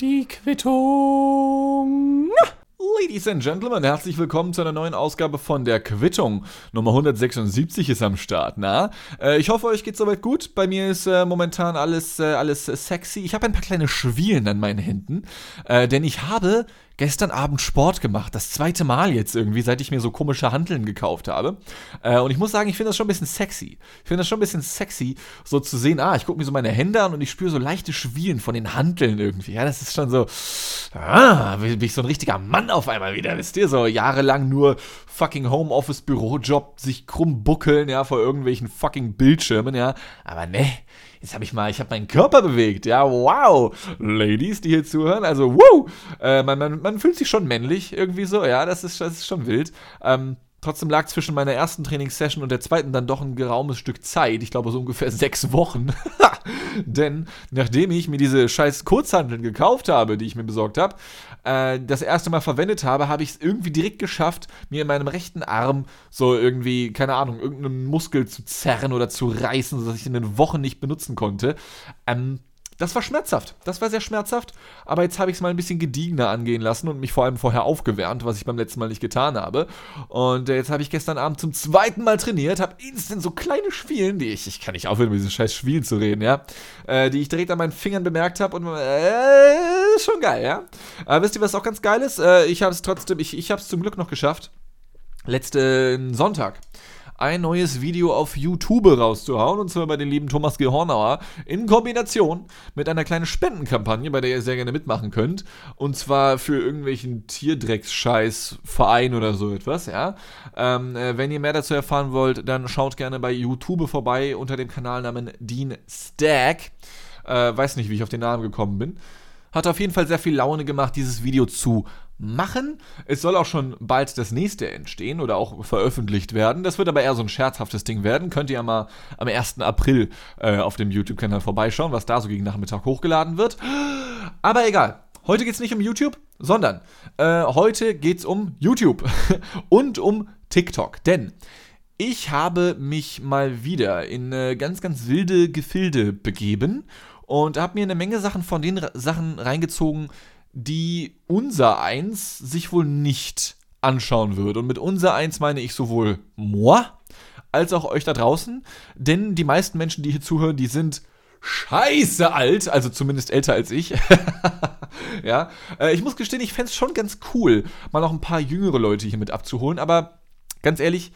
Die Quittung. Ladies and Gentlemen, herzlich willkommen zu einer neuen Ausgabe von der Quittung. Nummer 176 ist am Start, na? Äh, ich hoffe, euch geht soweit gut. Bei mir ist äh, momentan alles, äh, alles sexy. Ich habe ein paar kleine Schwielen an meinen Händen, äh, denn ich habe gestern Abend Sport gemacht. Das zweite Mal jetzt irgendwie, seit ich mir so komische Hanteln gekauft habe. Äh, und ich muss sagen, ich finde das schon ein bisschen sexy. Ich finde das schon ein bisschen sexy, so zu sehen, ah, ich gucke mir so meine Hände an und ich spüre so leichte Schwielen von den Hanteln irgendwie. Ja, das ist schon so, ah, bin ich so ein richtiger Mann auf einmal wieder. Wisst ihr, so jahrelang nur fucking Homeoffice-Bürojob, sich krumm buckeln, ja, vor irgendwelchen fucking Bildschirmen, ja. Aber ne, jetzt habe ich mal, ich habe meinen Körper bewegt. Ja, wow. Ladies, die hier zuhören, also wow. Äh, man, man, man fühlt sich schon männlich irgendwie so. Ja, das ist, das ist schon wild. Ähm, Trotzdem lag zwischen meiner ersten Trainingssession und der zweiten dann doch ein geraumes Stück Zeit. Ich glaube so ungefähr sechs Wochen. Denn nachdem ich mir diese scheiß Kurzhandeln gekauft habe, die ich mir besorgt habe, äh, das erste Mal verwendet habe, habe ich es irgendwie direkt geschafft, mir in meinem rechten Arm so irgendwie, keine Ahnung, irgendeinen Muskel zu zerren oder zu reißen, sodass ich ihn in Wochen nicht benutzen konnte. Ähm, das war schmerzhaft. Das war sehr schmerzhaft. Aber jetzt habe ich es mal ein bisschen gediegener angehen lassen und mich vor allem vorher aufgewärmt, was ich beim letzten Mal nicht getan habe. Und äh, jetzt habe ich gestern Abend zum zweiten Mal trainiert, habe instant so kleine Schwielen, die ich, ich kann nicht aufhören, mit diesen scheiß Schwielen zu reden, ja, äh, die ich direkt an meinen Fingern bemerkt habe und äh, schon geil, ja. Aber wisst ihr, was auch ganz geil ist? Äh, ich habe es trotzdem, ich, ich habe es zum Glück noch geschafft. Letzten Sonntag ein neues Video auf YouTube rauszuhauen, und zwar bei den lieben Thomas Gehornauer, in Kombination mit einer kleinen Spendenkampagne, bei der ihr sehr gerne mitmachen könnt. Und zwar für irgendwelchen Tierdrecksscheiß-Verein oder so etwas, ja. Ähm, äh, wenn ihr mehr dazu erfahren wollt, dann schaut gerne bei YouTube vorbei unter dem Kanalnamen Dean Stack. Äh, weiß nicht, wie ich auf den Namen gekommen bin. Hat auf jeden Fall sehr viel Laune gemacht, dieses Video zu machen. Es soll auch schon bald das nächste entstehen oder auch veröffentlicht werden. Das wird aber eher so ein scherzhaftes Ding werden. Könnt ihr ja mal am 1. April äh, auf dem YouTube-Kanal vorbeischauen, was da so gegen Nachmittag hochgeladen wird. Aber egal. Heute geht es nicht um YouTube, sondern äh, heute geht es um YouTube und um TikTok. Denn ich habe mich mal wieder in äh, ganz, ganz wilde Gefilde begeben und habe mir eine Menge Sachen von den Sachen reingezogen, die unser Eins sich wohl nicht anschauen wird. Und mit unser Eins meine ich sowohl moi als auch euch da draußen, denn die meisten Menschen, die hier zuhören, die sind scheiße alt, also zumindest älter als ich. ja, äh, ich muss gestehen, ich fände es schon ganz cool, mal noch ein paar jüngere Leute hier mit abzuholen, aber ganz ehrlich,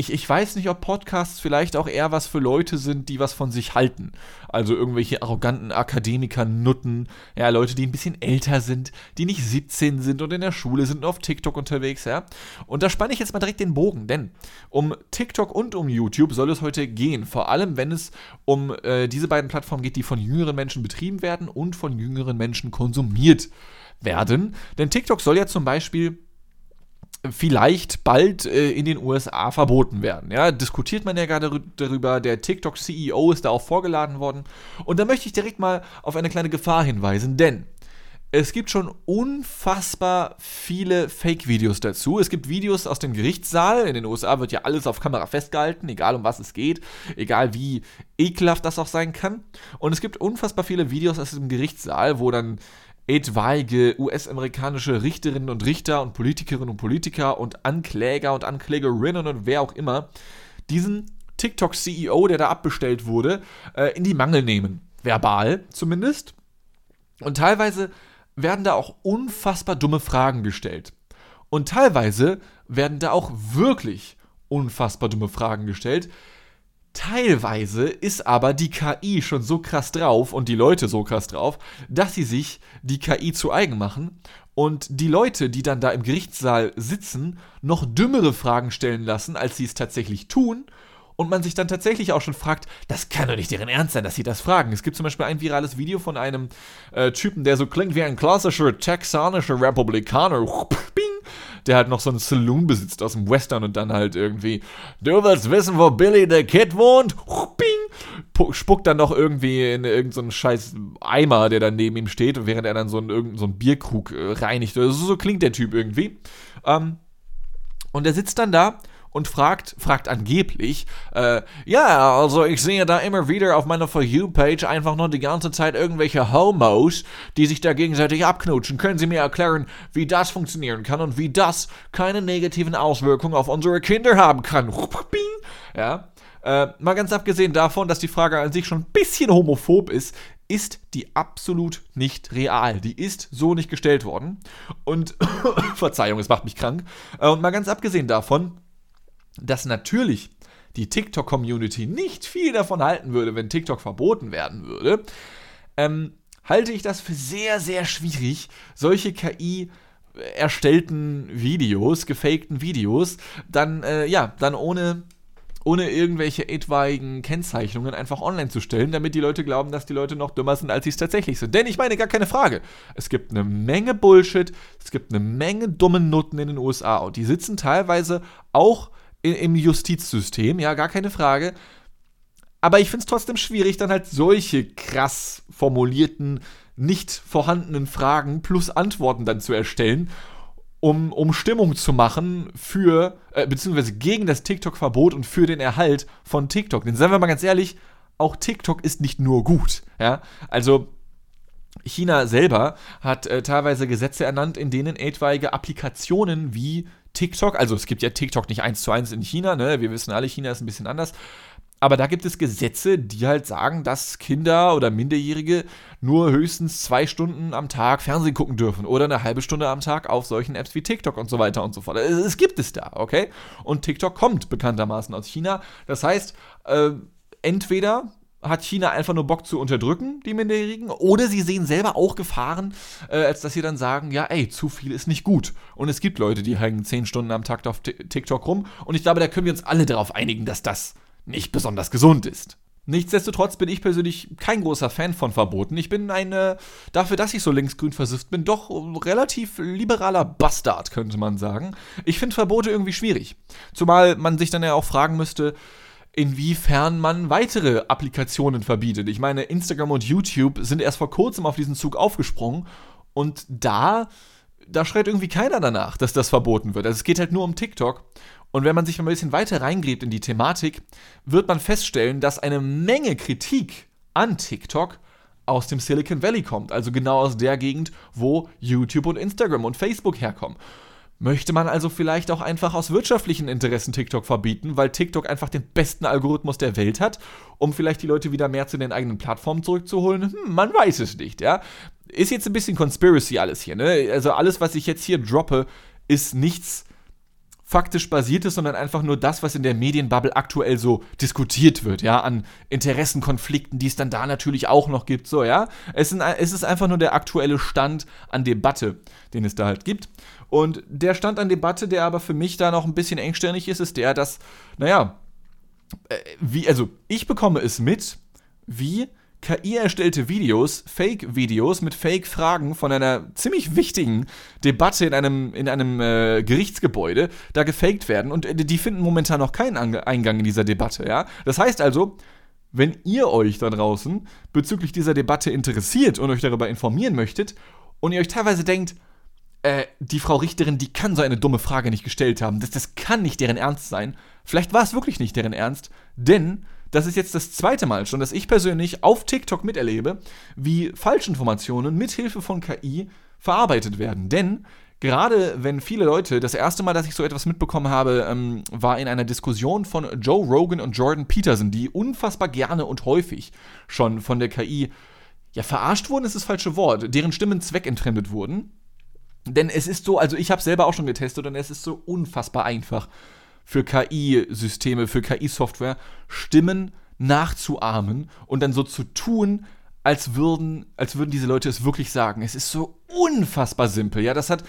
ich, ich weiß nicht, ob Podcasts vielleicht auch eher was für Leute sind, die was von sich halten. Also irgendwelche arroganten Akademiker, Nutten, ja, Leute, die ein bisschen älter sind, die nicht 17 sind und in der Schule sind und auf TikTok unterwegs, ja. Und da spanne ich jetzt mal direkt den Bogen, denn um TikTok und um YouTube soll es heute gehen. Vor allem, wenn es um äh, diese beiden Plattformen geht, die von jüngeren Menschen betrieben werden und von jüngeren Menschen konsumiert werden. Denn TikTok soll ja zum Beispiel vielleicht bald äh, in den USA verboten werden. Ja, diskutiert man ja gerade darüber. Der TikTok-CEO ist da auch vorgeladen worden. Und da möchte ich direkt mal auf eine kleine Gefahr hinweisen, denn es gibt schon unfassbar viele Fake-Videos dazu. Es gibt Videos aus dem Gerichtssaal. In den USA wird ja alles auf Kamera festgehalten, egal um was es geht, egal wie ekelhaft das auch sein kann. Und es gibt unfassbar viele Videos aus dem Gerichtssaal, wo dann etwaige US-amerikanische Richterinnen und Richter und Politikerinnen und Politiker und Ankläger und Anklägerinnen und wer auch immer diesen TikTok-CEO, der da abbestellt wurde, äh, in die Mangel nehmen. Verbal zumindest. Und teilweise werden da auch unfassbar dumme Fragen gestellt. Und teilweise werden da auch wirklich unfassbar dumme Fragen gestellt, Teilweise ist aber die KI schon so krass drauf und die Leute so krass drauf, dass sie sich die KI zu eigen machen und die Leute, die dann da im Gerichtssaal sitzen, noch dümmere Fragen stellen lassen, als sie es tatsächlich tun. Und man sich dann tatsächlich auch schon fragt, das kann doch nicht deren Ernst sein, dass sie das fragen. Es gibt zum Beispiel ein virales Video von einem äh, Typen, der so klingt wie ein klassischer texanischer Republikaner. Der halt noch so einen Saloon besitzt aus dem Western und dann halt irgendwie, du willst wissen, wo Billy the Kid wohnt? Bing! Spuckt dann noch irgendwie in irgendeinen so scheiß Eimer, der dann neben ihm steht, während er dann so einen, so einen Bierkrug äh, reinigt. Also so klingt der Typ irgendwie. Ähm, und er sitzt dann da und fragt, fragt angeblich, äh, ja, also ich sehe da immer wieder auf meiner For You-Page einfach nur die ganze Zeit irgendwelche Homos, die sich da gegenseitig abknutschen. Können Sie mir erklären, wie das funktionieren kann und wie das keine negativen Auswirkungen auf unsere Kinder haben kann? Ja, äh, mal ganz abgesehen davon, dass die Frage an sich schon ein bisschen homophob ist, ist die absolut nicht real. Die ist so nicht gestellt worden. Und Verzeihung, es macht mich krank. Äh, und mal ganz abgesehen davon, dass natürlich die TikTok-Community nicht viel davon halten würde, wenn TikTok verboten werden würde, ähm, halte ich das für sehr, sehr schwierig, solche KI erstellten Videos, gefakten Videos, dann, äh, ja, dann ohne ohne irgendwelche etwaigen Kennzeichnungen einfach online zu stellen, damit die Leute glauben, dass die Leute noch dümmer sind, als sie es tatsächlich sind. Denn ich meine, gar keine Frage. Es gibt eine Menge Bullshit, es gibt eine Menge dumme Nutten in den USA und die sitzen teilweise auch im Justizsystem, ja, gar keine Frage. Aber ich finde es trotzdem schwierig, dann halt solche krass formulierten, nicht vorhandenen Fragen plus Antworten dann zu erstellen um, um Stimmung zu machen für, äh, beziehungsweise gegen das TikTok-Verbot und für den Erhalt von TikTok. Denn seien wir mal ganz ehrlich, auch TikTok ist nicht nur gut. Ja? Also China selber hat äh, teilweise Gesetze ernannt, in denen etwaige Applikationen wie TikTok, also es gibt ja TikTok nicht eins zu eins in China, ne? wir wissen alle, China ist ein bisschen anders, aber da gibt es Gesetze, die halt sagen, dass Kinder oder Minderjährige nur höchstens zwei Stunden am Tag Fernsehen gucken dürfen oder eine halbe Stunde am Tag auf solchen Apps wie TikTok und so weiter und so fort. Es, gibt es da, okay? Und TikTok kommt bekanntermaßen aus China. Das heißt, äh, entweder hat China einfach nur Bock zu unterdrücken, die Minderjährigen, oder sie sehen selber auch Gefahren, äh, als dass sie dann sagen, ja, ey, zu viel ist nicht gut. Und es gibt Leute, die hängen zehn Stunden am Tag auf TikTok rum. Und ich glaube, da können wir uns alle darauf einigen, dass das nicht besonders gesund ist. Nichtsdestotrotz bin ich persönlich kein großer Fan von Verboten. Ich bin ein, äh, dafür, dass ich so linksgrün versifft bin, doch relativ liberaler Bastard, könnte man sagen. Ich finde Verbote irgendwie schwierig. Zumal man sich dann ja auch fragen müsste, inwiefern man weitere Applikationen verbietet. Ich meine, Instagram und YouTube sind erst vor kurzem auf diesen Zug aufgesprungen und da, da schreit irgendwie keiner danach, dass das verboten wird. Also es geht halt nur um TikTok. Und wenn man sich mal ein bisschen weiter reingräbt in die Thematik, wird man feststellen, dass eine Menge Kritik an TikTok aus dem Silicon Valley kommt, also genau aus der Gegend, wo YouTube und Instagram und Facebook herkommen. Möchte man also vielleicht auch einfach aus wirtschaftlichen Interessen TikTok verbieten, weil TikTok einfach den besten Algorithmus der Welt hat, um vielleicht die Leute wieder mehr zu den eigenen Plattformen zurückzuholen? Hm, man weiß es nicht, ja. Ist jetzt ein bisschen Conspiracy alles hier, ne? Also alles, was ich jetzt hier droppe, ist nichts faktisch basiertes, sondern einfach nur das, was in der Medienbubble aktuell so diskutiert wird, ja, an Interessenkonflikten, die es dann da natürlich auch noch gibt, so, ja. Es, ist einfach nur der aktuelle Stand an Debatte, den es da halt gibt. Und der Stand an Debatte, der aber für mich da noch ein bisschen engstirnig ist, ist der, dass, naja, äh, wie, also ich bekomme es mit, wie KI-erstellte Videos, Fake-Videos mit Fake-Fragen von einer ziemlich wichtigen Debatte in einem, in einem äh, Gerichtsgebäude da gefaked werden und äh, die finden momentan noch keinen Ange Eingang in dieser Debatte, ja. Das heißt also, wenn ihr euch da draußen bezüglich dieser Debatte interessiert und euch darüber informieren möchtet und ihr euch teilweise denkt, äh, die Frau Richterin, die kann so eine dumme Frage nicht gestellt haben, das, das kann nicht deren Ernst sein. Vielleicht war es wirklich nicht deren Ernst, denn das ist jetzt das zweite Mal schon, dass ich persönlich auf TikTok miterlebe, wie Falschinformationen mithilfe von KI verarbeitet werden. Denn gerade wenn viele Leute, das erste Mal, dass ich so etwas mitbekommen habe, ähm, war in einer Diskussion von Joe Rogan und Jordan Peterson, die unfassbar gerne und häufig schon von der KI ja, verarscht wurden, ist das falsche Wort, deren Stimmen zweckentfremdet wurden. Denn es ist so, also ich habe selber auch schon getestet und es ist so unfassbar einfach für KI-Systeme, für KI-Software, Stimmen nachzuahmen und dann so zu tun, als würden, als würden diese Leute es wirklich sagen. Es ist so unfassbar simpel. Ja, das hat.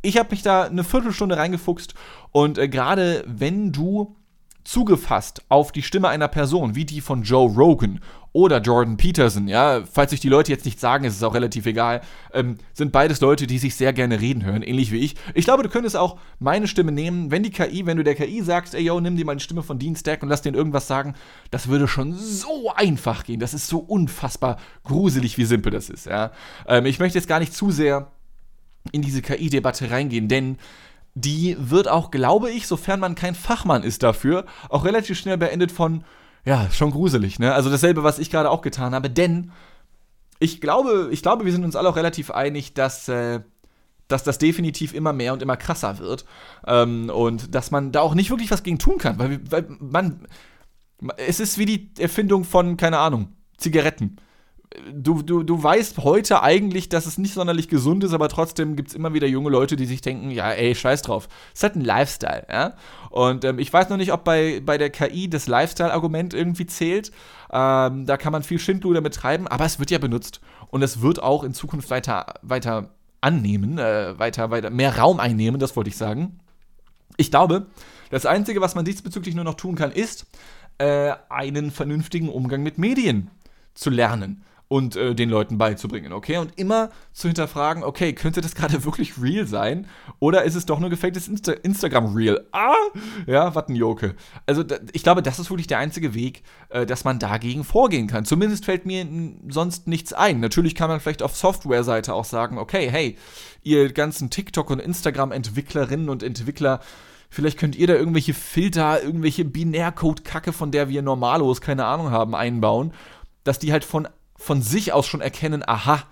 Ich habe mich da eine Viertelstunde reingefuchst und äh, gerade wenn du zugefasst auf die Stimme einer Person, wie die von Joe Rogan oder Jordan Peterson, ja, falls sich die Leute jetzt nicht sagen, ist es auch relativ egal, ähm, sind beides Leute, die sich sehr gerne reden hören, ähnlich wie ich. Ich glaube, du könntest auch meine Stimme nehmen, wenn die KI, wenn du der KI sagst, ey yo, nimm dir mal die Stimme von Dean Stack und lass den irgendwas sagen, das würde schon so einfach gehen. Das ist so unfassbar gruselig, wie simpel das ist, ja. Ähm, ich möchte jetzt gar nicht zu sehr in diese KI-Debatte reingehen, denn die wird auch, glaube ich, sofern man kein Fachmann ist dafür, auch relativ schnell beendet von, ja, schon gruselig, ne? Also dasselbe, was ich gerade auch getan habe, denn ich glaube, ich glaube, wir sind uns alle auch relativ einig, dass, äh, dass das definitiv immer mehr und immer krasser wird. Ähm, und dass man da auch nicht wirklich was gegen tun kann, weil, weil man. Es ist wie die Erfindung von, keine Ahnung, Zigaretten du, du, du weißt heute eigentlich, dass es nicht sonderlich gesund ist, aber trotzdem gibt es immer wieder junge Leute, die sich denken, ja, ey, scheiß drauf. Es halt ein Lifestyle, ja. Und ähm, ich weiß noch nicht, ob bei, bei der KI das Lifestyle-Argument irgendwie zählt. Ähm, da kann man viel Schindluder betreiben, aber es wird ja benutzt. Und es wird auch in Zukunft weiter, weiter annehmen, äh, weiter, weiter, mehr Raum einnehmen, das wollte ich sagen. Ich glaube, das Einzige, was man diesbezüglich nur noch tun kann, ist, äh, einen vernünftigen Umgang mit Medien zu lernen und äh, den Leuten beizubringen, okay? Und immer zu hinterfragen, okay, könnte das gerade wirklich real sein? Oder ist es doch nur gefaktes Insta Instagram-Real? Ah! Ja, was ein Joke. Also, ich glaube, das ist wirklich der einzige Weg, äh, dass man dagegen vorgehen kann. Zumindest fällt mir sonst nichts ein. Natürlich kann man vielleicht auf Software-Seite auch sagen, okay, hey, ihr ganzen TikTok- und Instagram-Entwicklerinnen und Entwickler, Vielleicht könnt ihr da irgendwelche Filter, irgendwelche Binärcode-Kacke, von der wir normalos keine Ahnung haben, einbauen, dass die halt von von sich aus schon erkennen, aha,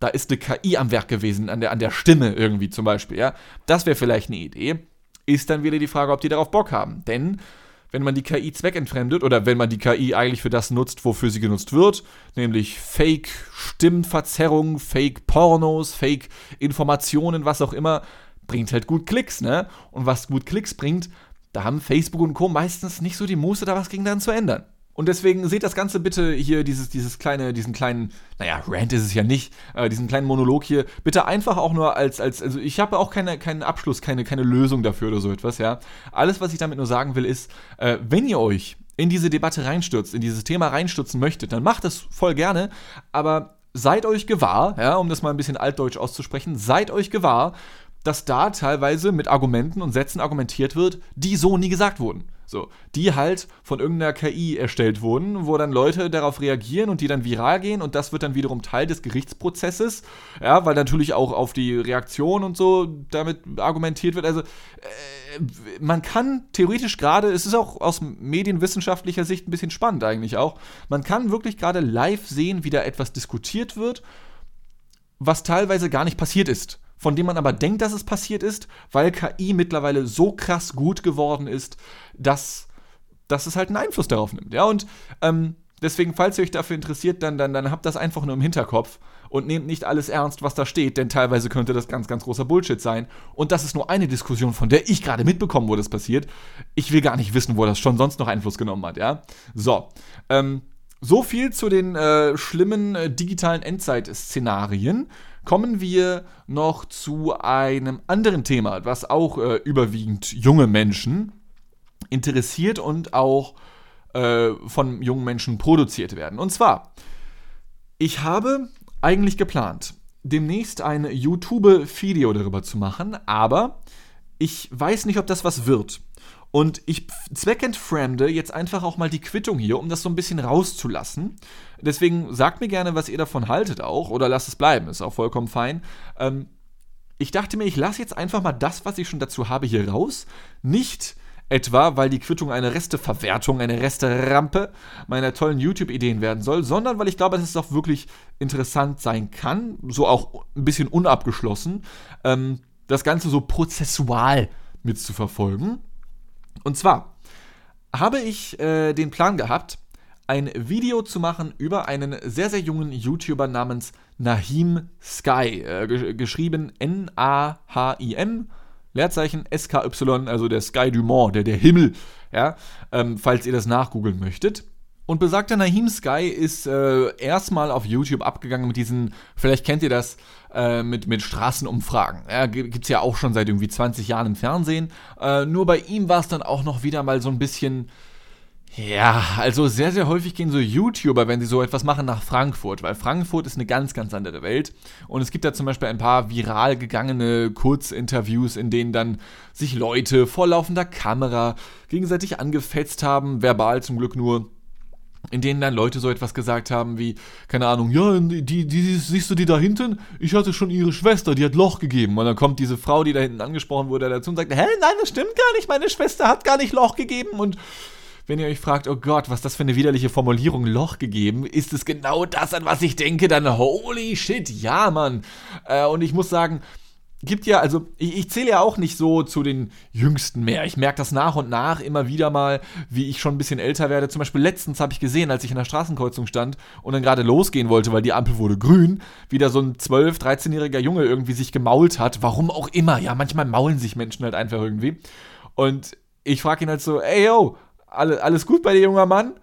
da ist eine KI am Werk gewesen, an der, an der Stimme irgendwie zum Beispiel, ja. Das wäre vielleicht eine Idee. Ist dann wieder die Frage, ob die darauf Bock haben. Denn wenn man die KI zweckentfremdet oder wenn man die KI eigentlich für das nutzt, wofür sie genutzt wird, nämlich Fake-Stimmverzerrung, Fake-Pornos, Fake-Informationen, was auch immer, bringt halt gut Klicks, ne? Und was gut Klicks bringt, da haben Facebook und Co. meistens nicht so die Muße, da was gegen dann zu ändern. Und deswegen seht das Ganze bitte hier, dieses, dieses kleine, diesen kleinen, naja, Rant ist es ja nicht, äh, diesen kleinen Monolog hier, bitte einfach auch nur als, als also ich habe auch keine, keinen Abschluss, keine, keine Lösung dafür oder so etwas, ja. Alles, was ich damit nur sagen will, ist, äh, wenn ihr euch in diese Debatte reinstürzt, in dieses Thema reinstürzen möchtet, dann macht das voll gerne, aber seid euch gewahr, ja, um das mal ein bisschen altdeutsch auszusprechen, seid euch gewahr, dass da teilweise mit Argumenten und Sätzen argumentiert wird, die so nie gesagt wurden. So, die halt von irgendeiner KI erstellt wurden, wo dann Leute darauf reagieren und die dann viral gehen und das wird dann wiederum Teil des Gerichtsprozesses, ja, weil natürlich auch auf die Reaktion und so damit argumentiert wird. Also, äh, man kann theoretisch gerade, es ist auch aus medienwissenschaftlicher Sicht ein bisschen spannend eigentlich auch, man kann wirklich gerade live sehen, wie da etwas diskutiert wird, was teilweise gar nicht passiert ist von dem man aber denkt, dass es passiert ist, weil KI mittlerweile so krass gut geworden ist, dass, dass es halt einen Einfluss darauf nimmt. Ja, und ähm, deswegen, falls ihr euch dafür interessiert, dann, dann, dann habt das einfach nur im Hinterkopf und nehmt nicht alles ernst, was da steht, denn teilweise könnte das ganz, ganz großer Bullshit sein. Und das ist nur eine Diskussion, von der ich gerade mitbekommen, wo das passiert. Ich will gar nicht wissen, wo das schon sonst noch Einfluss genommen hat, ja. So, ähm, so viel zu den äh, schlimmen äh, digitalen Endzeit-Szenarien kommen wir noch zu einem anderen Thema, was auch äh, überwiegend junge Menschen interessiert und auch äh, von jungen Menschen produziert werden. Und zwar, ich habe eigentlich geplant, demnächst ein YouTube-Video darüber zu machen, aber ich weiß nicht, ob das was wird. Und ich zweckentfremde jetzt einfach auch mal die Quittung hier, um das so ein bisschen rauszulassen. Deswegen sagt mir gerne, was ihr davon haltet auch, oder lasst es bleiben, ist auch vollkommen fein. Ähm, ich dachte mir, ich lasse jetzt einfach mal das, was ich schon dazu habe, hier raus. Nicht etwa, weil die Quittung eine Resteverwertung, eine Resterampe meiner tollen YouTube-Ideen werden soll, sondern weil ich glaube, dass es auch wirklich interessant sein kann, so auch ein bisschen unabgeschlossen, ähm, das Ganze so prozessual mitzuverfolgen. Und zwar habe ich äh, den Plan gehabt, ein Video zu machen über einen sehr, sehr jungen YouTuber namens Nahim Sky, äh, geschrieben N-A-H-I-M, Leerzeichen S-K-Y, also der Sky du Mont, der, der Himmel, ja, ähm, falls ihr das nachgoogeln möchtet. Und besagter Nahim Sky ist äh, erstmal auf YouTube abgegangen mit diesen, vielleicht kennt ihr das, äh, mit, mit Straßenumfragen. Ja, es ja auch schon seit irgendwie 20 Jahren im Fernsehen. Äh, nur bei ihm war es dann auch noch wieder mal so ein bisschen. Ja, also sehr, sehr häufig gehen so YouTuber, wenn sie so etwas machen, nach Frankfurt, weil Frankfurt ist eine ganz, ganz andere Welt. Und es gibt da zum Beispiel ein paar viral gegangene Kurzinterviews, in denen dann sich Leute vor laufender Kamera gegenseitig angefetzt haben, verbal zum Glück nur in denen dann Leute so etwas gesagt haben wie, keine Ahnung, ja, die, die, die, siehst du die da hinten? Ich hatte schon ihre Schwester, die hat Loch gegeben. Und dann kommt diese Frau, die da hinten angesprochen wurde, dazu und sagt, hä, nein, das stimmt gar nicht, meine Schwester hat gar nicht Loch gegeben. Und wenn ihr euch fragt, oh Gott, was das für eine widerliche Formulierung, Loch gegeben, ist es genau das, an was ich denke, dann holy shit, ja, Mann. Äh, und ich muss sagen, gibt ja, also ich, ich zähle ja auch nicht so zu den Jüngsten mehr. Ich merke das nach und nach immer wieder mal, wie ich schon ein bisschen älter werde. Zum Beispiel letztens habe ich gesehen, als ich in der Straßenkreuzung stand und dann gerade losgehen wollte, weil die Ampel wurde grün, wie da so ein 12-, 13-jähriger Junge irgendwie sich gemault hat. Warum auch immer. Ja, manchmal maulen sich Menschen halt einfach irgendwie. Und ich frage ihn halt so, ey yo, alle, alles gut bei dir, junger Mann?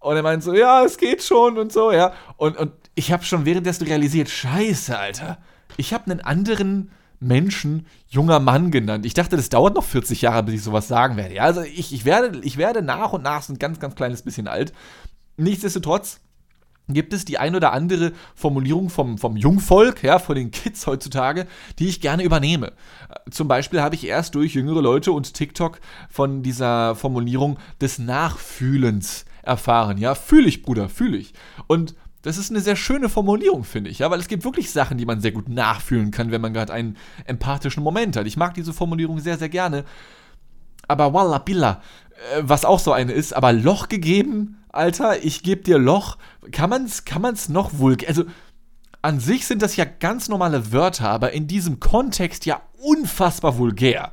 Und er meint so, ja, es geht schon und so, ja. Und, und ich habe schon währenddessen realisiert, scheiße, Alter. Ich habe einen anderen Menschen junger Mann genannt. Ich dachte, das dauert noch 40 Jahre, bis ich sowas sagen werde. Ja, also ich, ich, werde, ich werde nach und nach so ein ganz, ganz kleines bisschen alt. Nichtsdestotrotz gibt es die ein oder andere Formulierung vom, vom Jungvolk, ja, von den Kids heutzutage, die ich gerne übernehme. Zum Beispiel habe ich erst durch jüngere Leute und TikTok von dieser Formulierung des Nachfühlens erfahren. Ja, fühle ich, Bruder, fühle ich. Und das ist eine sehr schöne Formulierung, finde ich, ja, weil es gibt wirklich Sachen, die man sehr gut nachfühlen kann, wenn man gerade einen empathischen Moment hat. Ich mag diese Formulierung sehr, sehr gerne. Aber Walla Billa, äh, was auch so eine ist, aber Loch gegeben, Alter, ich gebe dir Loch, kann man's, kann man's noch wohl, also an sich sind das ja ganz normale Wörter, aber in diesem Kontext ja unfassbar vulgär.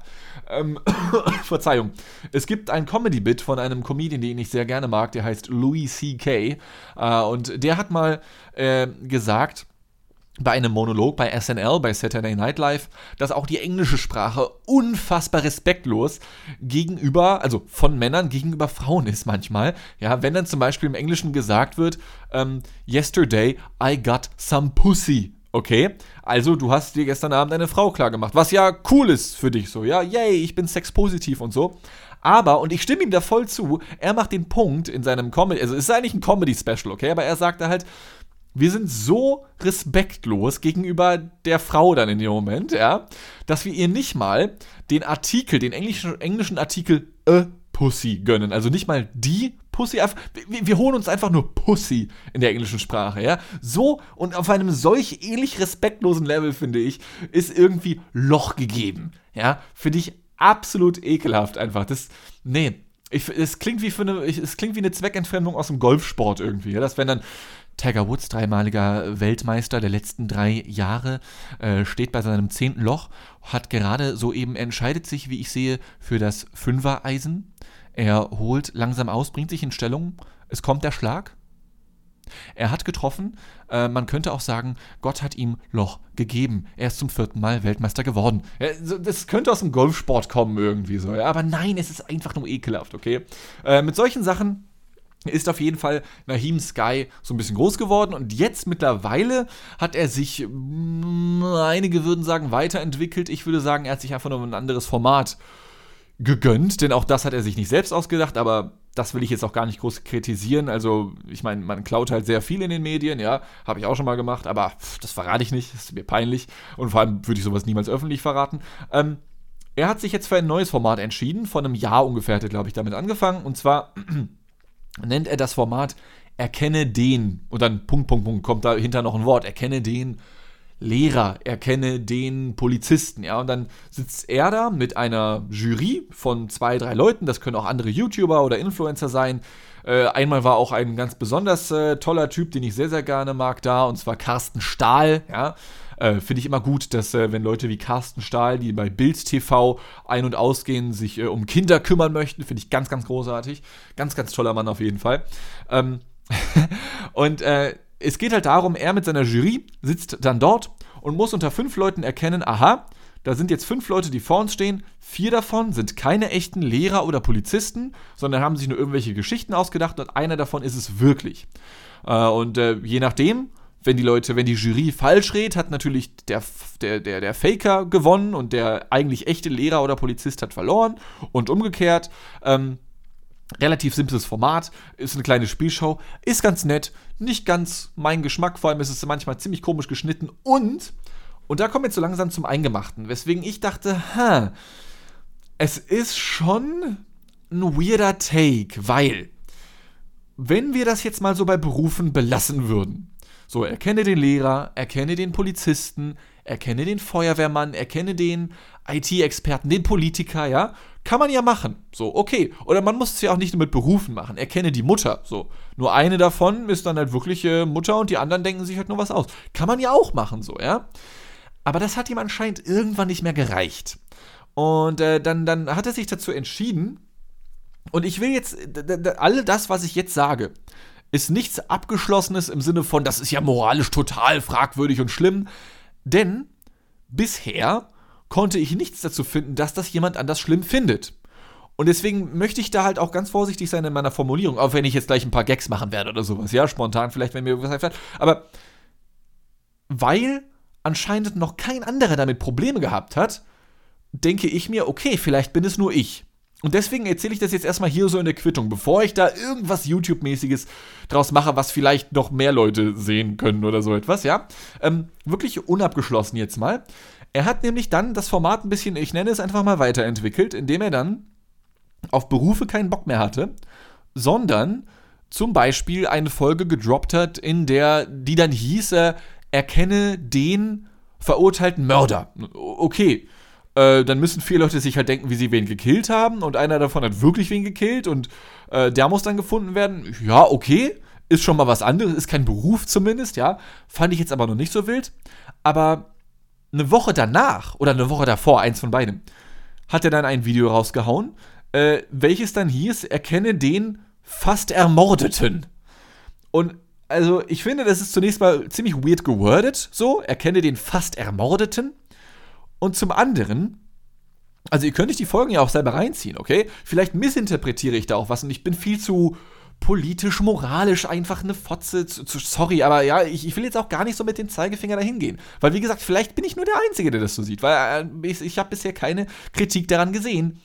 Ähm, Verzeihung. Es gibt ein Comedy-Bit von einem Comedian, den ich sehr gerne mag, der heißt Louis C.K. Äh, und der hat mal äh, gesagt, bei einem Monolog bei SNL, bei Saturday Night Live, dass auch die englische Sprache unfassbar respektlos gegenüber, also von Männern gegenüber Frauen ist manchmal. Ja, wenn dann zum Beispiel im Englischen gesagt wird, ähm, Yesterday I got some pussy. Okay, also du hast dir gestern Abend eine Frau klargemacht, was ja cool ist für dich so, ja, yay, ich bin sexpositiv und so. Aber, und ich stimme ihm da voll zu, er macht den Punkt in seinem Comedy, also es ist eigentlich ein Comedy-Special, okay, aber er sagt da halt, wir sind so respektlos gegenüber der Frau dann in dem Moment, ja, dass wir ihr nicht mal den Artikel, den englischen, englischen Artikel a Pussy gönnen. Also nicht mal die Pussy, wir, wir, holen uns einfach nur Pussy in der englischen Sprache, ja. So und auf einem solch ähnlich respektlosen Level, finde ich, ist irgendwie Loch gegeben, ja. Finde ich absolut ekelhaft einfach. Das, nee, ich, es klingt wie für eine, es klingt wie eine Zweckentfremdung aus dem Golfsport irgendwie. Ja? Das wenn dann Tiger Woods, dreimaliger Weltmeister der letzten drei Jahre, äh, steht bei seinem zehnten Loch, hat gerade soeben entscheidet sich, wie ich sehe, für das Fünfer-Eisen. Er holt langsam aus, bringt sich in Stellung. Es kommt der Schlag. Er hat getroffen. Äh, man könnte auch sagen, Gott hat ihm Loch gegeben. Er ist zum vierten Mal Weltmeister geworden. das könnte aus dem Golfsport kommen irgendwie so. Aber nein, es ist einfach nur ekelhaft, okay? Äh, mit solchen Sachen ist auf jeden Fall Nahim Sky so ein bisschen groß geworden und jetzt mittlerweile hat er sich, mm, einige würden sagen, weiterentwickelt. Ich würde sagen, er hat sich einfach nur ein anderes Format gegönnt, denn auch das hat er sich nicht selbst ausgedacht, aber das will ich jetzt auch gar nicht groß kritisieren. Also, ich meine, man klaut halt sehr viel in den Medien, ja, habe ich auch schon mal gemacht, aber pff, das verrate ich nicht, das ist mir peinlich und vor allem würde ich sowas niemals öffentlich verraten. Ähm, er hat sich jetzt für ein neues Format entschieden, vor einem Jahr ungefähr hat er, glaube ich, damit angefangen und zwar nennt er das Format Erkenne den und dann Punkt, Punkt, Punkt, kommt dahinter noch ein Wort, erkenne den Lehrer, erkenne den Polizisten, ja, und dann sitzt er da mit einer Jury von zwei, drei Leuten, das können auch andere YouTuber oder Influencer sein. Äh, einmal war auch ein ganz besonders äh, toller Typ, den ich sehr, sehr gerne mag, da, und zwar Carsten Stahl, ja. Äh, Finde ich immer gut, dass äh, wenn Leute wie Carsten Stahl, die bei Bild TV ein- und ausgehen, sich äh, um Kinder kümmern möchten, finde ich ganz, ganz großartig. Ganz, ganz toller Mann auf jeden Fall. Ähm, und äh, es geht halt darum, er mit seiner Jury sitzt dann dort und muss unter fünf Leuten erkennen, aha, da sind jetzt fünf Leute, die vor uns stehen. Vier davon sind keine echten Lehrer oder Polizisten, sondern haben sich nur irgendwelche Geschichten ausgedacht und einer davon ist es wirklich. Äh, und äh, je nachdem, wenn die Leute, wenn die Jury falsch redet, hat natürlich der, der, der, der Faker gewonnen und der eigentlich echte Lehrer oder Polizist hat verloren und umgekehrt. Ähm, Relativ simples Format, ist eine kleine Spielshow, ist ganz nett, nicht ganz mein Geschmack, vor allem ist es manchmal ziemlich komisch geschnitten und, und da kommen wir jetzt so langsam zum Eingemachten, weswegen ich dachte, ha, es ist schon ein weirder Take, weil wenn wir das jetzt mal so bei Berufen belassen würden. So, erkenne den Lehrer, erkenne den Polizisten, erkenne den Feuerwehrmann, erkenne den IT-Experten, den Politiker, ja. Kann man ja machen. So, okay. Oder man muss es ja auch nicht nur mit Berufen machen. Erkenne die Mutter. So. Nur eine davon ist dann halt wirklich äh, Mutter und die anderen denken sich halt nur was aus. Kann man ja auch machen, so, ja. Aber das hat ihm anscheinend irgendwann nicht mehr gereicht. Und äh, dann, dann hat er sich dazu entschieden, und ich will jetzt, alle das, was ich jetzt sage, ist nichts Abgeschlossenes im Sinne von, das ist ja moralisch total fragwürdig und schlimm. Denn bisher konnte ich nichts dazu finden, dass das jemand anders schlimm findet. Und deswegen möchte ich da halt auch ganz vorsichtig sein in meiner Formulierung, auch wenn ich jetzt gleich ein paar Gags machen werde oder sowas, ja, spontan vielleicht, wenn mir irgendwas einfällt. Aber weil anscheinend noch kein anderer damit Probleme gehabt hat, denke ich mir, okay, vielleicht bin es nur ich. Und deswegen erzähle ich das jetzt erstmal hier so in der Quittung, bevor ich da irgendwas YouTube-mäßiges draus mache, was vielleicht noch mehr Leute sehen können oder so etwas, ja. Ähm, wirklich unabgeschlossen jetzt mal. Er hat nämlich dann das Format ein bisschen, ich nenne es einfach mal weiterentwickelt, indem er dann auf Berufe keinen Bock mehr hatte, sondern zum Beispiel eine Folge gedroppt hat, in der, die dann hieß, äh, erkenne den verurteilten Mörder. Okay, äh, dann müssen vier Leute sich halt denken, wie sie wen gekillt haben und einer davon hat wirklich wen gekillt und äh, der muss dann gefunden werden. Ja, okay, ist schon mal was anderes, ist kein Beruf zumindest, ja. Fand ich jetzt aber noch nicht so wild. Aber eine Woche danach oder eine Woche davor, eins von beidem, hat er dann ein Video rausgehauen, äh, welches dann hieß, erkenne den fast Ermordeten. Und also ich finde, das ist zunächst mal ziemlich weird gewordet, so, erkenne den fast Ermordeten. Und zum anderen, also ihr könnt euch die Folgen ja auch selber reinziehen, okay? Vielleicht missinterpretiere ich da auch was und ich bin viel zu politisch, moralisch einfach eine Fotze. Sorry, aber ja, ich, ich, will jetzt auch gar nicht so mit dem Zeigefinger dahin gehen. Weil, wie gesagt, vielleicht bin ich nur der Einzige, der das so sieht. Weil äh, ich, ich habe bisher keine Kritik daran gesehen.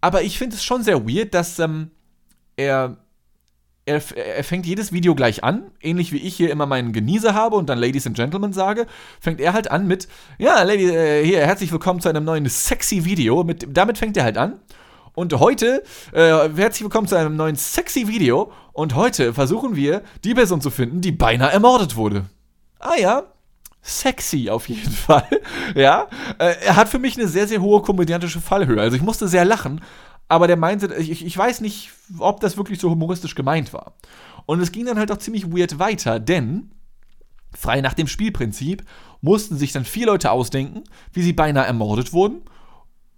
Aber ich finde es schon sehr weird, dass ähm, er, er, er fängt jedes Video gleich an, ähnlich wie ich hier immer meinen Genießer habe und dann Ladies and Gentlemen sage, fängt er halt an mit, ja, Lady, äh, hier, herzlich willkommen zu einem neuen sexy Video. Mit, damit fängt er halt an. Und heute, äh, herzlich willkommen zu einem neuen sexy Video. Und heute versuchen wir, die Person zu finden, die beinahe ermordet wurde. Ah ja, sexy auf jeden Fall. ja, äh, er hat für mich eine sehr, sehr hohe komödiantische Fallhöhe. Also ich musste sehr lachen. Aber der meinte, ich, ich weiß nicht, ob das wirklich so humoristisch gemeint war. Und es ging dann halt auch ziemlich weird weiter, denn frei nach dem Spielprinzip mussten sich dann vier Leute ausdenken, wie sie beinahe ermordet wurden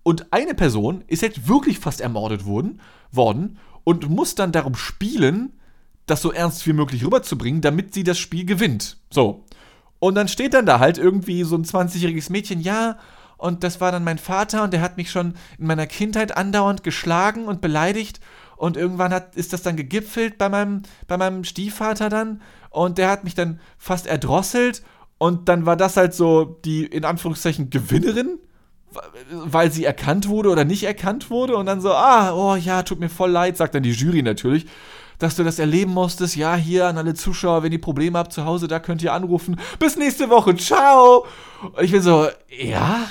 und eine Person ist jetzt wirklich fast ermordet worden, worden und muss dann darum spielen, das so ernst wie möglich rüberzubringen, damit sie das Spiel gewinnt. So. Und dann steht dann da halt irgendwie so ein 20-jähriges Mädchen, ja, und das war dann mein Vater und der hat mich schon in meiner Kindheit andauernd geschlagen und beleidigt und irgendwann hat, ist das dann gegipfelt bei meinem, bei meinem Stiefvater dann und der hat mich dann fast erdrosselt und dann war das halt so die in Anführungszeichen Gewinnerin weil sie erkannt wurde oder nicht erkannt wurde und dann so, ah, oh ja, tut mir voll leid, sagt dann die Jury natürlich, dass du das erleben musstest. Ja, hier an alle Zuschauer, wenn ihr Probleme habt zu Hause, da könnt ihr anrufen. Bis nächste Woche, ciao! Und ich bin so, ja,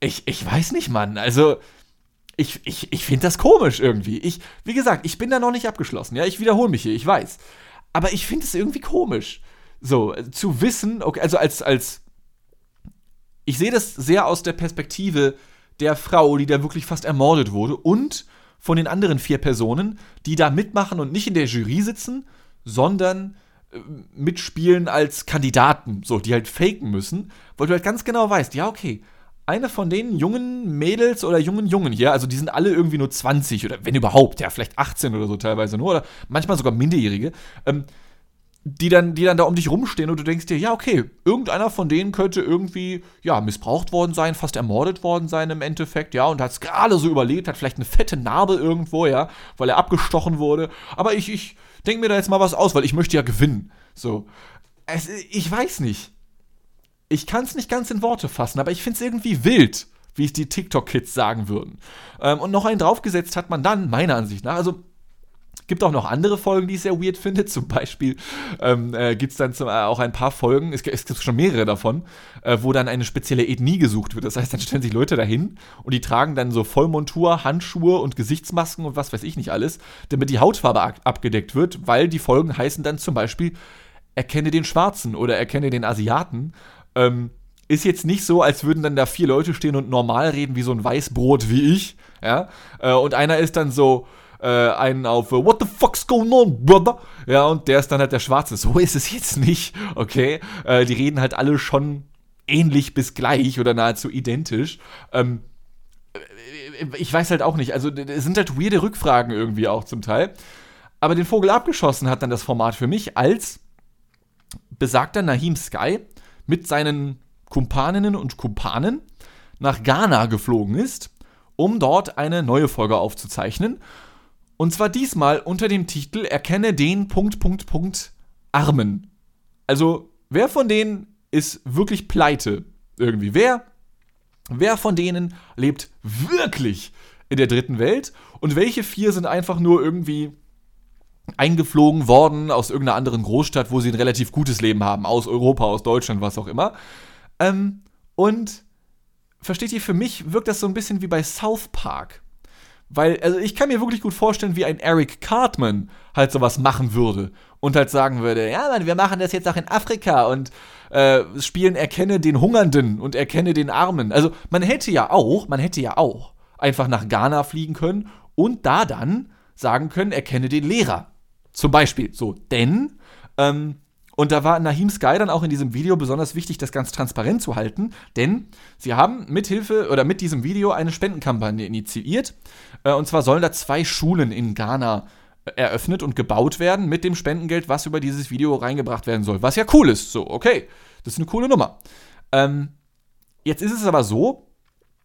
ich, ich weiß nicht, Mann, also ich, ich, ich finde das komisch irgendwie. Ich, wie gesagt, ich bin da noch nicht abgeschlossen, ja, ich wiederhole mich hier, ich weiß. Aber ich finde es irgendwie komisch. So, zu wissen, okay, also als, als ich sehe das sehr aus der Perspektive der Frau, die da wirklich fast ermordet wurde und von den anderen vier Personen, die da mitmachen und nicht in der Jury sitzen, sondern äh, mitspielen als Kandidaten, so, die halt faken müssen, weil du halt ganz genau weißt, ja, okay, eine von den jungen Mädels oder jungen Jungen hier, also die sind alle irgendwie nur 20 oder wenn überhaupt, ja, vielleicht 18 oder so teilweise nur, oder manchmal sogar Minderjährige, ähm, die dann, die dann da um dich rumstehen und du denkst dir, ja, okay, irgendeiner von denen könnte irgendwie, ja, missbraucht worden sein, fast ermordet worden sein im Endeffekt, ja, und hat es gerade so überlebt, hat vielleicht eine fette Narbe irgendwo, ja, weil er abgestochen wurde. Aber ich, ich denke mir da jetzt mal was aus, weil ich möchte ja gewinnen. So. Es, ich weiß nicht. Ich kann es nicht ganz in Worte fassen, aber ich finde es irgendwie wild, wie es die TikTok-Kids sagen würden. Ähm, und noch einen draufgesetzt hat man dann, meiner Ansicht nach, also gibt auch noch andere Folgen, die ich sehr weird finde. Zum Beispiel ähm, äh, gibt es dann zum, äh, auch ein paar Folgen, es, es, gibt schon mehrere davon, äh, wo dann eine spezielle Ethnie gesucht wird. Das heißt, dann stellen sich Leute dahin und die tragen dann so Vollmontur, Handschuhe und Gesichtsmasken und was weiß ich nicht alles, damit die Hautfarbe ab abgedeckt wird, weil die Folgen heißen dann zum Beispiel Erkenne den Schwarzen oder Erkenne den Asiaten. Ähm, ist jetzt nicht so, als würden dann da vier Leute stehen und normal reden wie so ein Weißbrot wie ich, ja. Äh, und einer ist dann so, äh, einen auf uh, What the fuck's going on, brother? Ja, und der ist dann halt der Schwarze. So ist es jetzt nicht, okay? Äh, die reden halt alle schon ähnlich bis gleich oder nahezu identisch. Ähm, äh, ich weiß halt auch nicht. Also, es sind halt weirde Rückfragen irgendwie auch zum Teil. Aber den Vogel abgeschossen hat dann das Format für mich, als besagter Nahim Sky mit seinen Kumpaninnen und Kumpanen nach Ghana geflogen ist, um dort eine neue Folge aufzuzeichnen. Und zwar diesmal unter dem Titel Erkenne den Punkt, Punkt, Punkt Armen. Also, wer von denen ist wirklich pleite? Irgendwie. Wer? Wer von denen lebt wirklich in der dritten Welt? Und welche vier sind einfach nur irgendwie eingeflogen worden aus irgendeiner anderen Großstadt, wo sie ein relativ gutes Leben haben, aus Europa, aus Deutschland, was auch immer? Ähm, und versteht ihr, für mich wirkt das so ein bisschen wie bei South Park. Weil, also ich kann mir wirklich gut vorstellen, wie ein Eric Cartman halt sowas machen würde. Und halt sagen würde, ja, Mann, wir machen das jetzt auch in Afrika und äh, spielen Erkenne den Hungernden und Erkenne den Armen. Also man hätte ja auch, man hätte ja auch einfach nach Ghana fliegen können und da dann sagen können, erkenne den Lehrer. Zum Beispiel so, denn ähm, und da war Nahim Sky dann auch in diesem Video besonders wichtig, das ganz transparent zu halten, denn sie haben mithilfe oder mit diesem Video eine Spendenkampagne initiiert. Äh, und zwar sollen da zwei Schulen in Ghana äh, eröffnet und gebaut werden mit dem Spendengeld, was über dieses Video reingebracht werden soll. Was ja cool ist. So, okay, das ist eine coole Nummer. Ähm, jetzt ist es aber so,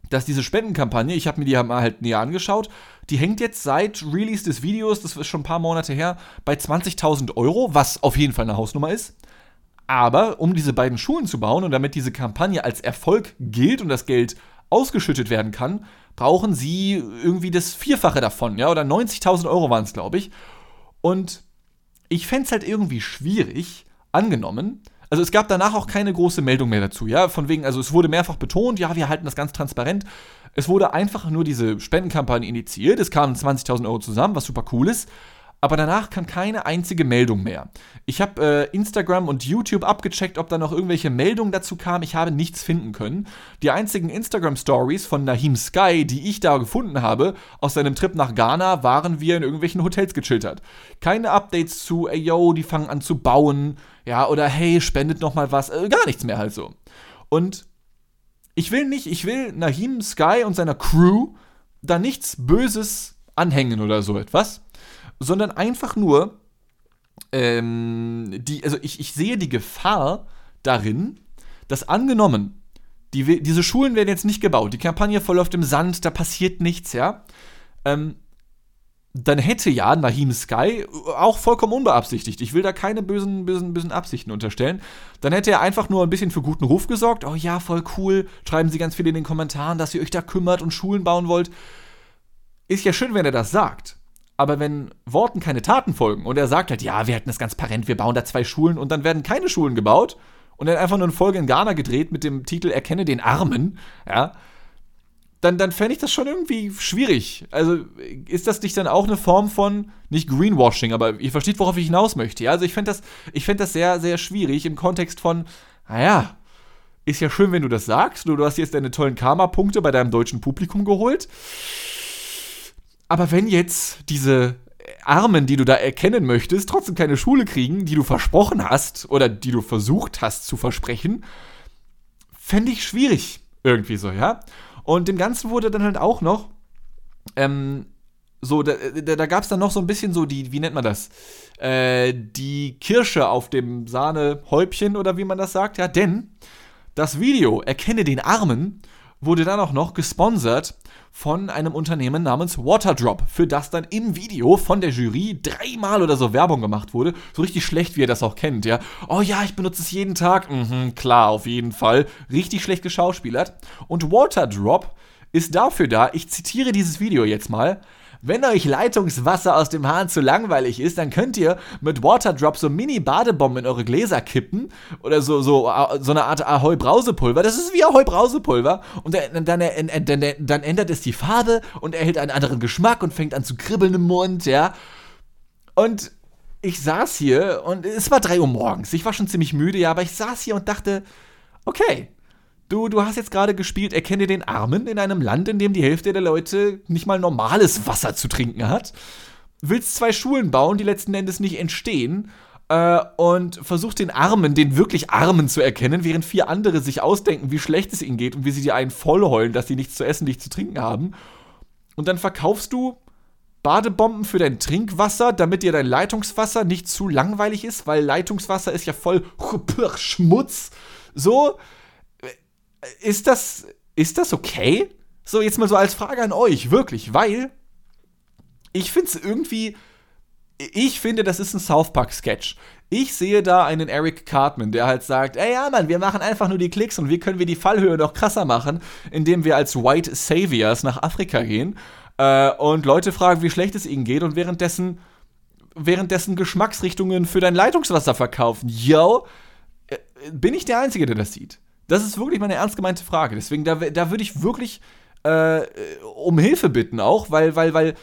dass diese Spendenkampagne, ich habe mir die mal halt näher angeschaut, die hängt jetzt seit Release des Videos, das ist schon ein paar Monate her, bei 20.000 Euro, was auf jeden Fall eine Hausnummer ist. Aber um diese beiden Schulen zu bauen und damit diese Kampagne als Erfolg gilt und das Geld ausgeschüttet werden kann, brauchen sie irgendwie das Vierfache davon, ja, oder 90.000 Euro waren es, glaube ich. Und ich fände es halt irgendwie schwierig, angenommen, also es gab danach auch keine große Meldung mehr dazu, ja, von wegen, also es wurde mehrfach betont, ja, wir halten das ganz transparent. Es wurde einfach nur diese Spendenkampagne initiiert, es kamen 20.000 Euro zusammen, was super cool ist aber danach kam keine einzige Meldung mehr. Ich habe äh, Instagram und YouTube abgecheckt, ob da noch irgendwelche Meldungen dazu kamen. Ich habe nichts finden können. Die einzigen Instagram-Stories von Nahim Sky, die ich da gefunden habe, aus seinem Trip nach Ghana, waren wir in irgendwelchen Hotels gechillt Keine Updates zu, ey yo, die fangen an zu bauen, ja, oder hey, spendet noch mal was, äh, gar nichts mehr halt so. Und ich will nicht, ich will Nahim Sky und seiner Crew da nichts Böses anhängen oder so etwas sondern einfach nur ähm, die, also ich, ich sehe die Gefahr darin, dass angenommen, die, diese Schulen werden jetzt nicht gebaut, die Kampagne verläuft im Sand, da passiert nichts, ja. Ähm, dann hätte ja Nahim Sky auch vollkommen unbeabsichtigt. Ich will da keine bösen, bösen, bösen Absichten unterstellen. Dann hätte er einfach nur ein bisschen für guten Ruf gesorgt. Oh ja, voll cool. Schreiben Sie ganz viel in den Kommentaren, dass ihr euch da kümmert und Schulen bauen wollt. Ist ja schön, wenn er das sagt. Aber wenn Worten keine Taten folgen und er sagt halt, ja, wir halten das ganz parent, wir bauen da zwei Schulen und dann werden keine Schulen gebaut und er hat einfach nur eine Folge in Ghana gedreht mit dem Titel Erkenne den Armen, ja, dann, dann fände ich das schon irgendwie schwierig. Also ist das nicht dann auch eine Form von, nicht Greenwashing, aber ihr versteht, worauf ich hinaus möchte. Ja? Also ich fände das, fänd das sehr, sehr schwierig im Kontext von, naja, ist ja schön, wenn du das sagst, du, du hast jetzt deine tollen Karma-Punkte bei deinem deutschen Publikum geholt. Aber wenn jetzt diese Armen, die du da erkennen möchtest, trotzdem keine Schule kriegen, die du versprochen hast oder die du versucht hast zu versprechen, fände ich schwierig. Irgendwie so, ja. Und dem Ganzen wurde dann halt auch noch, ähm, so, da, da, da gab es dann noch so ein bisschen so die, wie nennt man das? Äh, die Kirsche auf dem Sahnehäubchen oder wie man das sagt, ja, denn das Video Erkenne den Armen wurde dann auch noch gesponsert von einem Unternehmen namens Waterdrop, für das dann im Video von der Jury dreimal oder so Werbung gemacht wurde. So richtig schlecht, wie ihr das auch kennt, ja. Oh ja, ich benutze es jeden Tag. Mhm, klar, auf jeden Fall. Richtig schlecht geschauspielert. Und Waterdrop ist dafür da, ich zitiere dieses Video jetzt mal, wenn euch Leitungswasser aus dem Hahn zu langweilig ist, dann könnt ihr mit Waterdrop so Mini-Badebomben in eure Gläser kippen oder so, so, so eine Art Ahoi-Brausepulver. Das ist wie Ahoi-Brausepulver und dann, dann, dann, dann ändert es die Farbe und erhält einen anderen Geschmack und fängt an zu kribbeln im Mund, ja. Und ich saß hier und es war 3 Uhr morgens. Ich war schon ziemlich müde, ja, aber ich saß hier und dachte, okay, du, du hast jetzt gerade gespielt, erkenne den Armen in einem Land, in dem die Hälfte der Leute nicht mal normales Wasser zu trinken hat. Willst zwei Schulen bauen, die letzten Endes nicht entstehen. Äh, und versuchst den Armen, den wirklich Armen zu erkennen, während vier andere sich ausdenken, wie schlecht es ihnen geht und wie sie dir einen vollheulen, dass sie nichts zu essen, nichts zu trinken haben. Und dann verkaufst du Badebomben für dein Trinkwasser, damit dir dein Leitungswasser nicht zu langweilig ist, weil Leitungswasser ist ja voll Schmutz. So, ist das, ist das okay? So, jetzt mal so als Frage an euch, wirklich, weil ich finde es irgendwie, ich finde, das ist ein South Park-Sketch. Ich sehe da einen Eric Cartman, der halt sagt, ey ja Mann, wir machen einfach nur die Klicks und wie können wir die Fallhöhe noch krasser machen, indem wir als White Saviors nach Afrika gehen äh, und Leute fragen, wie schlecht es ihnen geht und währenddessen, währenddessen Geschmacksrichtungen für dein Leitungswasser verkaufen. Yo, äh, bin ich der Einzige, der das sieht? Das ist wirklich meine ernst gemeinte Frage. Deswegen, da, da würde ich wirklich äh, um Hilfe bitten auch, weil, weil, weil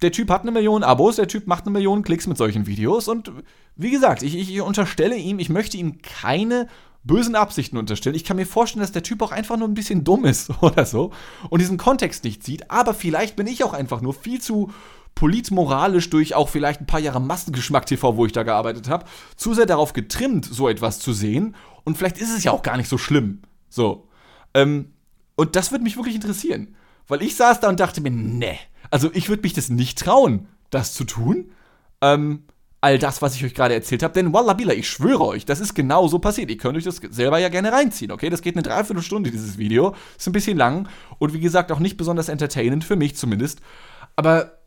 der Typ hat eine Million Abos, der Typ macht eine Million Klicks mit solchen Videos und wie gesagt, ich, ich unterstelle ihm, ich möchte ihm keine bösen Absichten unterstellen. Ich kann mir vorstellen, dass der Typ auch einfach nur ein bisschen dumm ist oder so und diesen Kontext nicht sieht. Aber vielleicht bin ich auch einfach nur viel zu politmoralisch durch auch vielleicht ein paar Jahre Massengeschmack TV, wo ich da gearbeitet habe, zu sehr darauf getrimmt, so etwas zu sehen. Und vielleicht ist es ja auch gar nicht so schlimm. So. Ähm, und das würde mich wirklich interessieren. Weil ich saß da und dachte mir, ne, also ich würde mich das nicht trauen, das zu tun. Ähm, all das, was ich euch gerade erzählt habe. Denn Wallabila, ich schwöre euch, das ist genau so passiert. Ihr könnt euch das selber ja gerne reinziehen, okay? Das geht eine Dreiviertelstunde, dieses Video. Ist ein bisschen lang und wie gesagt auch nicht besonders entertainend, für mich zumindest. Aber,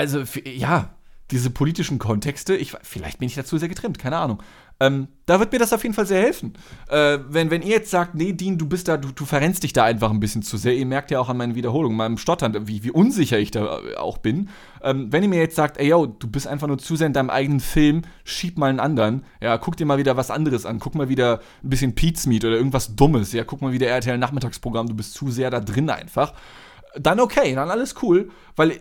also, ja, diese politischen Kontexte, ich, vielleicht bin ich dazu sehr getrimmt, keine Ahnung. Ähm, da wird mir das auf jeden Fall sehr helfen. Äh, wenn, wenn ihr jetzt sagt, nee, Dean, du bist da, du, du verrennst dich da einfach ein bisschen zu sehr, ihr merkt ja auch an meinen Wiederholungen, meinem Stottern, wie, wie unsicher ich da äh, auch bin. Ähm, wenn ihr mir jetzt sagt, ey yo, du bist einfach nur zu sehr in deinem eigenen Film, schieb mal einen anderen, ja, guck dir mal wieder was anderes an, guck mal wieder ein bisschen Pete's Meat oder irgendwas Dummes, ja, guck mal wieder RTL Nachmittagsprogramm, du bist zu sehr da drin einfach. Dann okay, dann alles cool, weil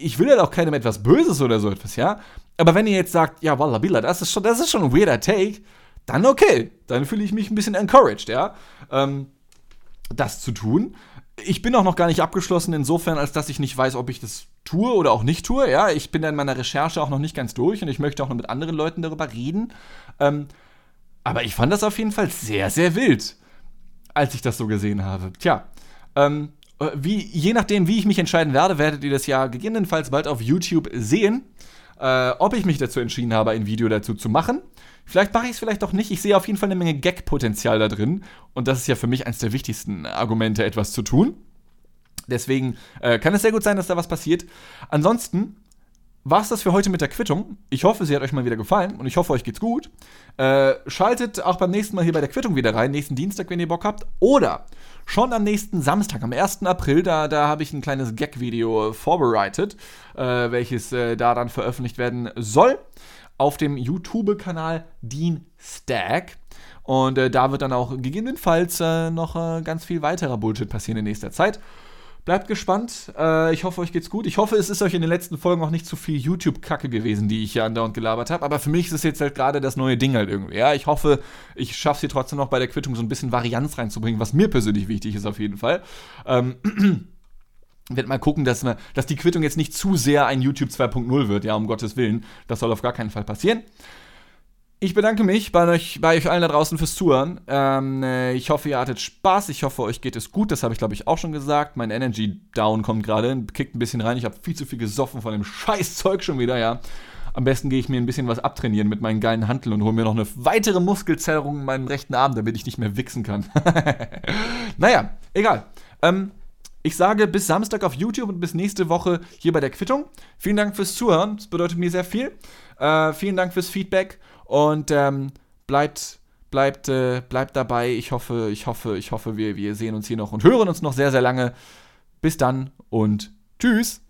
ich will ja auch keinem etwas Böses oder so etwas, ja. Aber wenn ihr jetzt sagt, ja, Wallabilla, das ist schon, das ist schon ein weirder Take, dann okay. Dann fühle ich mich ein bisschen encouraged, ja. Ähm, das zu tun. Ich bin auch noch gar nicht abgeschlossen, insofern, als dass ich nicht weiß, ob ich das tue oder auch nicht tue. Ja, ich bin da in meiner Recherche auch noch nicht ganz durch und ich möchte auch noch mit anderen Leuten darüber reden. Ähm, aber ich fand das auf jeden Fall sehr, sehr wild, als ich das so gesehen habe. Tja, ähm, wie, je nachdem, wie ich mich entscheiden werde, werdet ihr das ja gegebenenfalls bald auf YouTube sehen äh, ob ich mich dazu entschieden habe, ein Video dazu zu machen. Vielleicht mache ich es vielleicht auch nicht. Ich sehe auf jeden Fall eine Menge Gag-Potenzial da drin. Und das ist ja für mich eines der wichtigsten Argumente, etwas zu tun. Deswegen äh, kann es sehr gut sein, dass da was passiert. Ansonsten war es das für heute mit der Quittung. Ich hoffe, sie hat euch mal wieder gefallen und ich hoffe, euch geht's gut. Äh, schaltet auch beim nächsten Mal hier bei der Quittung wieder rein, nächsten Dienstag, wenn ihr Bock habt. Oder schon am nächsten Samstag, am 1. April, da, da habe ich ein kleines Gag-Video vorbereitet, äh, welches äh, da dann veröffentlicht werden soll. Auf dem YouTube-Kanal Dean Stack. Und äh, da wird dann auch gegebenenfalls äh, noch äh, ganz viel weiterer Bullshit passieren in nächster Zeit. Bleibt gespannt. Äh, ich hoffe, euch geht's gut. Ich hoffe, es ist euch in den letzten Folgen auch nicht zu viel YouTube-Kacke gewesen, die ich hier andauernd gelabert habe. Aber für mich ist es jetzt halt gerade das neue Ding halt irgendwie. Ja, ich hoffe, ich schaffe es hier trotzdem noch bei der Quittung so ein bisschen Varianz reinzubringen, was mir persönlich wichtig ist auf jeden Fall. Ähm, werde mal gucken, dass, wir, dass die Quittung jetzt nicht zu sehr ein YouTube 2.0 wird, ja, um Gottes Willen. Das soll auf gar keinen Fall passieren. Ich bedanke mich bei euch, bei euch allen da draußen fürs Zuhören. Ähm, äh, ich hoffe, ihr hattet Spaß. Ich hoffe, euch geht es gut. Das habe ich, glaube ich, auch schon gesagt. Mein Energy Down kommt gerade, kickt ein bisschen rein. Ich habe viel zu viel gesoffen von dem Scheißzeug schon wieder, ja. Am besten gehe ich mir ein bisschen was abtrainieren mit meinen geilen Hanteln und hole mir noch eine weitere Muskelzerrung in meinem rechten Arm, damit ich nicht mehr wichsen kann. naja, egal. Ähm, ich sage bis Samstag auf YouTube und bis nächste Woche hier bei der Quittung. Vielen Dank fürs Zuhören. Das bedeutet mir sehr viel. Äh, vielen Dank fürs Feedback. Und ähm, bleibt, bleibt, äh, bleibt dabei. Ich hoffe, ich hoffe, ich hoffe, wir, wir sehen uns hier noch und hören uns noch sehr, sehr lange. Bis dann und tschüss.